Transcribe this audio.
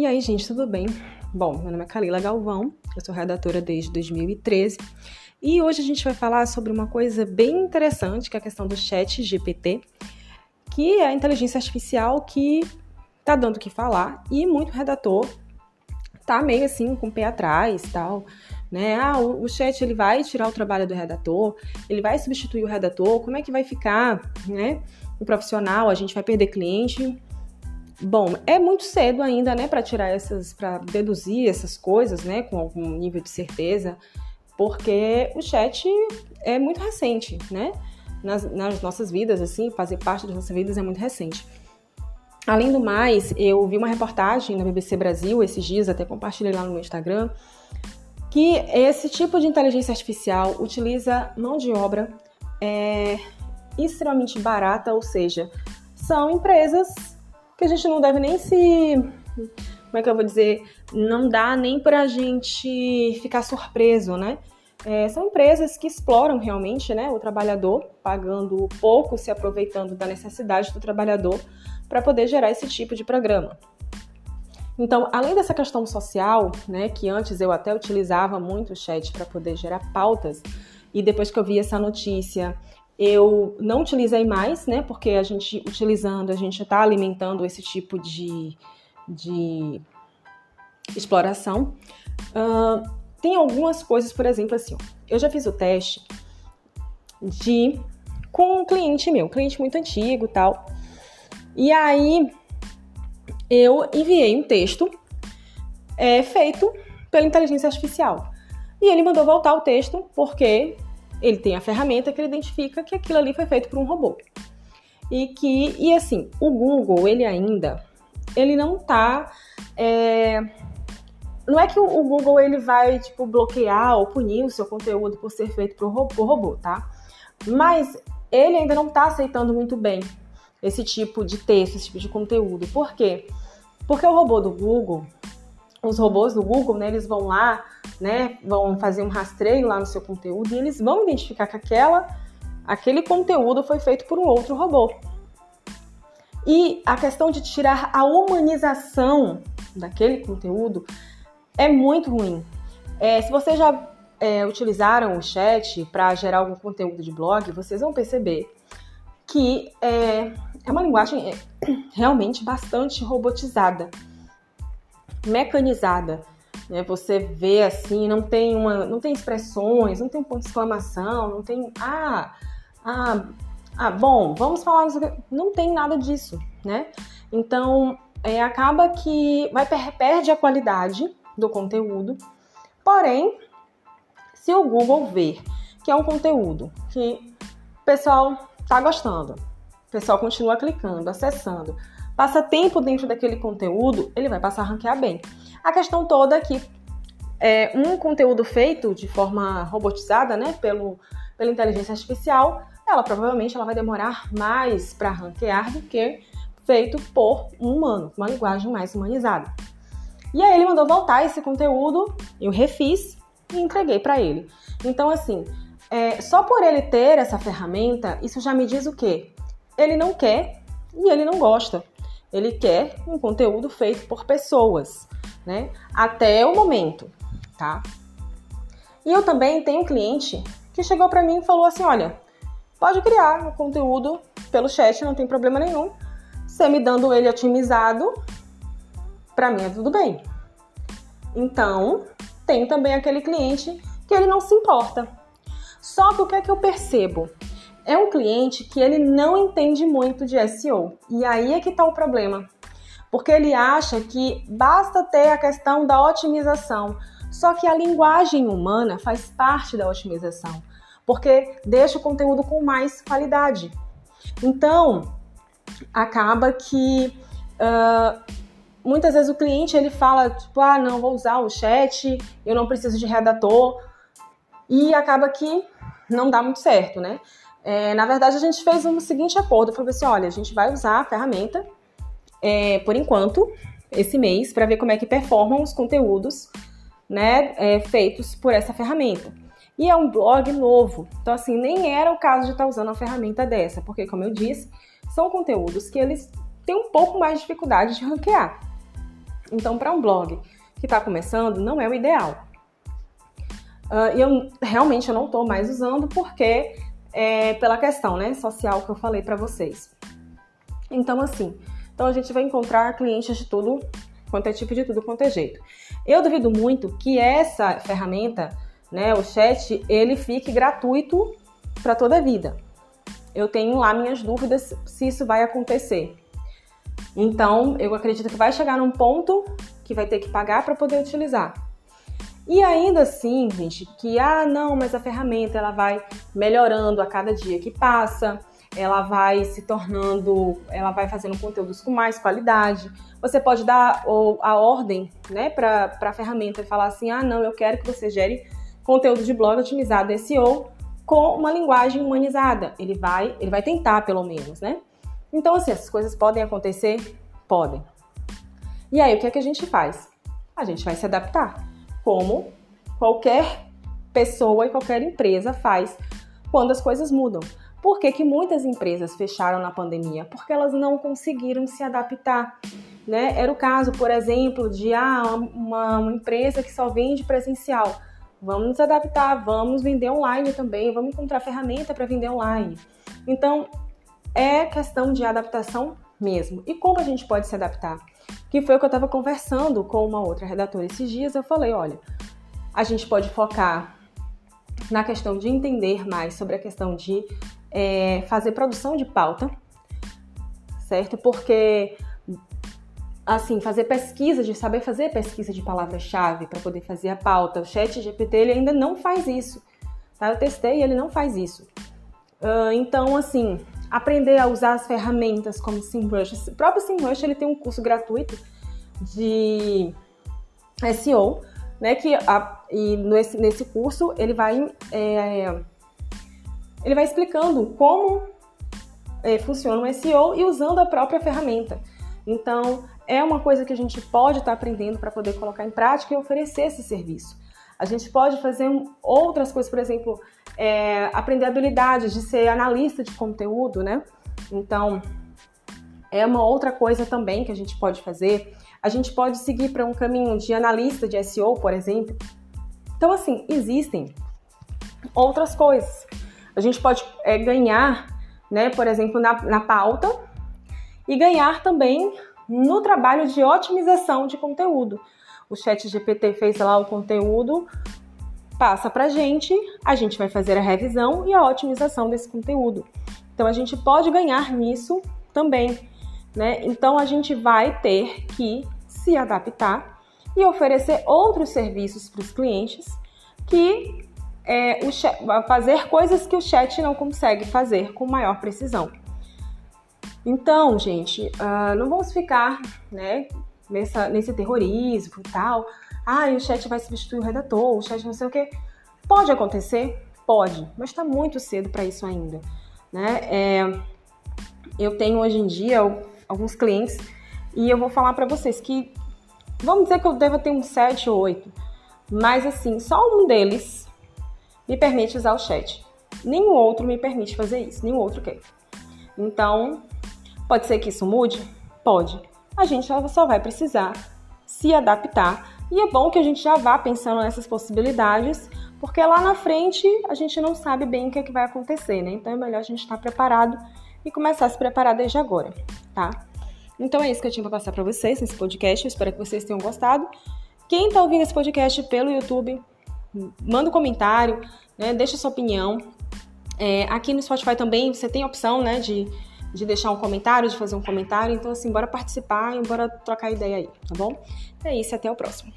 E aí, gente, tudo bem? Bom, meu nome é Kalila Galvão, eu sou redatora desde 2013 e hoje a gente vai falar sobre uma coisa bem interessante, que é a questão do chat GPT, que é a inteligência artificial que tá dando o que falar e muito redator tá meio assim com o pé atrás tal, né? Ah, o, o chat ele vai tirar o trabalho do redator, ele vai substituir o redator, como é que vai ficar, né? O profissional, a gente vai perder cliente. Bom, é muito cedo ainda, né, para tirar essas, para deduzir essas coisas, né, com algum nível de certeza, porque o chat é muito recente, né? Nas, nas nossas vidas, assim, fazer parte das nossas vidas é muito recente. Além do mais, eu vi uma reportagem na BBC Brasil esses dias, até compartilhei lá no meu Instagram, que esse tipo de inteligência artificial utiliza mão de obra é, extremamente barata, ou seja, são empresas que a gente não deve nem se. Como é que eu vou dizer? Não dá nem para a gente ficar surpreso, né? É, são empresas que exploram realmente né, o trabalhador, pagando pouco, se aproveitando da necessidade do trabalhador para poder gerar esse tipo de programa. Então, além dessa questão social, né, que antes eu até utilizava muito o chat para poder gerar pautas, e depois que eu vi essa notícia eu não utilizei mais, né? Porque a gente utilizando, a gente está alimentando esse tipo de, de exploração. Uh, tem algumas coisas, por exemplo, assim, ó, eu já fiz o teste de com um cliente meu, um cliente muito antigo tal. E aí eu enviei um texto é, feito pela inteligência artificial. E ele mandou voltar o texto porque ele tem a ferramenta que ele identifica que aquilo ali foi feito por um robô. E que, e assim, o Google, ele ainda, ele não tá. É, não é que o, Google ele vai, tipo, bloquear ou punir o seu conteúdo por ser feito por robô, por robô tá? Mas ele ainda não tá aceitando muito bem esse tipo de texto, esse tipo de conteúdo. Por quê? Porque o robô do Google, os robôs do Google, né, eles vão lá, né, vão fazer um rastreio lá no seu conteúdo e eles vão identificar que aquela, aquele conteúdo foi feito por um outro robô. E a questão de tirar a humanização daquele conteúdo é muito ruim. É, se vocês já é, utilizaram o chat para gerar algum conteúdo de blog, vocês vão perceber que é, é uma linguagem é, realmente bastante robotizada mecanizada. Né? Você vê assim, não tem uma, não tem expressões, não tem ponto de exclamação, não tem ah, ah, ah, bom, vamos falar, não tem nada disso, né? Então, é, acaba que vai perde a qualidade do conteúdo. Porém, se o Google ver que é um conteúdo que o pessoal tá gostando, o pessoal continua clicando, acessando, passa tempo dentro daquele conteúdo, ele vai passar a ranquear bem. A questão toda é que é, um conteúdo feito de forma robotizada, né, pelo, pela inteligência artificial, ela provavelmente ela vai demorar mais para ranquear do que feito por um humano, uma linguagem mais humanizada. E aí ele mandou voltar esse conteúdo, eu refiz e entreguei para ele. Então, assim, é, só por ele ter essa ferramenta, isso já me diz o quê? Ele não quer e ele não gosta. Ele quer um conteúdo feito por pessoas, né? Até o momento, tá? E eu também tenho um cliente que chegou para mim e falou assim: olha, pode criar o conteúdo pelo chat, não tem problema nenhum. Você me dando ele otimizado, para mim é tudo bem. Então, tem também aquele cliente que ele não se importa. Só que o que é que eu percebo? É um cliente que ele não entende muito de SEO. E aí é que está o problema. Porque ele acha que basta ter a questão da otimização. Só que a linguagem humana faz parte da otimização, porque deixa o conteúdo com mais qualidade. Então, acaba que uh, muitas vezes o cliente ele fala tipo, ah, não vou usar o chat, eu não preciso de redator, e acaba que não dá muito certo, né? É, na verdade, a gente fez um seguinte acordo: falou assim, olha, a gente vai usar a ferramenta é, por enquanto, esse mês, para ver como é que performam os conteúdos né, é, feitos por essa ferramenta. E é um blog novo, então assim, nem era o caso de estar tá usando uma ferramenta dessa, porque como eu disse, são conteúdos que eles têm um pouco mais de dificuldade de ranquear. Então, para um blog que está começando, não é o ideal. Uh, eu realmente eu não estou mais usando porque é pela questão né, social que eu falei para vocês. Então, assim, então a gente vai encontrar clientes de tudo quanto é tipo de tudo quanto é jeito. Eu duvido muito que essa ferramenta, né, o chat, ele fique gratuito para toda a vida. Eu tenho lá minhas dúvidas se isso vai acontecer. Então, eu acredito que vai chegar num ponto que vai ter que pagar para poder utilizar. E ainda assim, gente, que ah, não, mas a ferramenta ela vai melhorando a cada dia que passa, ela vai se tornando, ela vai fazendo conteúdos com mais qualidade. Você pode dar a ordem, né, para a ferramenta e falar assim: "Ah, não, eu quero que você gere conteúdo de blog otimizado SEO com uma linguagem humanizada". Ele vai, ele vai tentar pelo menos, né? Então, assim, essas coisas podem acontecer? Podem. E aí, o que é que a gente faz? A gente vai se adaptar, como qualquer pessoa e qualquer empresa faz quando as coisas mudam. Por que, que muitas empresas fecharam na pandemia? Porque elas não conseguiram se adaptar. Né? Era o caso, por exemplo, de ah, uma, uma empresa que só vende presencial. Vamos nos adaptar, vamos vender online também, vamos encontrar ferramenta para vender online. Então, é questão de adaptação mesmo. E como a gente pode se adaptar? Que foi o que eu estava conversando com uma outra redatora esses dias. Eu falei: olha, a gente pode focar na questão de entender mais sobre a questão de é, fazer produção de pauta, certo? Porque, assim, fazer pesquisa, de saber fazer pesquisa de palavra-chave para poder fazer a pauta. O chat GPT ele ainda não faz isso, tá? Eu testei e ele não faz isso. Uh, então, assim, aprender a usar as ferramentas como SEMrush. O próprio SEMrush ele tem um curso gratuito de SEO, né? Que a, e nesse, nesse curso ele vai é, ele vai explicando como é, funciona o SEO e usando a própria ferramenta. Então é uma coisa que a gente pode estar tá aprendendo para poder colocar em prática e oferecer esse serviço. A gente pode fazer outras coisas, por exemplo, é, aprender habilidades de ser analista de conteúdo, né? Então, é uma outra coisa também que a gente pode fazer. A gente pode seguir para um caminho de analista de SEO, por exemplo. Então, assim, existem outras coisas. A gente pode é, ganhar, né, por exemplo, na, na pauta e ganhar também no trabalho de otimização de conteúdo. O chat GPT fez lá o conteúdo passa para a gente, a gente vai fazer a revisão e a otimização desse conteúdo. Então a gente pode ganhar nisso também, né? Então a gente vai ter que se adaptar e oferecer outros serviços para os clientes que é, chat, fazer coisas que o chat não consegue fazer com maior precisão. Então, gente, uh, não vamos ficar, né, nessa, nesse terrorismo e tal ah, o chat vai substituir o redator, o chat não sei o quê. Pode acontecer? Pode, mas está muito cedo para isso ainda. Né? É, eu tenho hoje em dia alguns clientes e eu vou falar para vocês que, vamos dizer que eu devo ter uns 7 ou 8, mas assim, só um deles me permite usar o chat. Nenhum outro me permite fazer isso, nenhum outro quer. Então, pode ser que isso mude? Pode. A gente só vai precisar se adaptar e é bom que a gente já vá pensando nessas possibilidades, porque lá na frente a gente não sabe bem o que, é que vai acontecer, né? Então é melhor a gente estar preparado e começar a se preparar desde agora, tá? Então é isso que eu tinha para passar para vocês nesse podcast. Eu espero que vocês tenham gostado. Quem está ouvindo esse podcast pelo YouTube, manda um comentário, né? Deixa sua opinião. É, aqui no Spotify também você tem a opção, né, de, de deixar um comentário, de fazer um comentário. Então, assim, bora participar e bora trocar ideia aí, tá bom? É isso, até o próximo.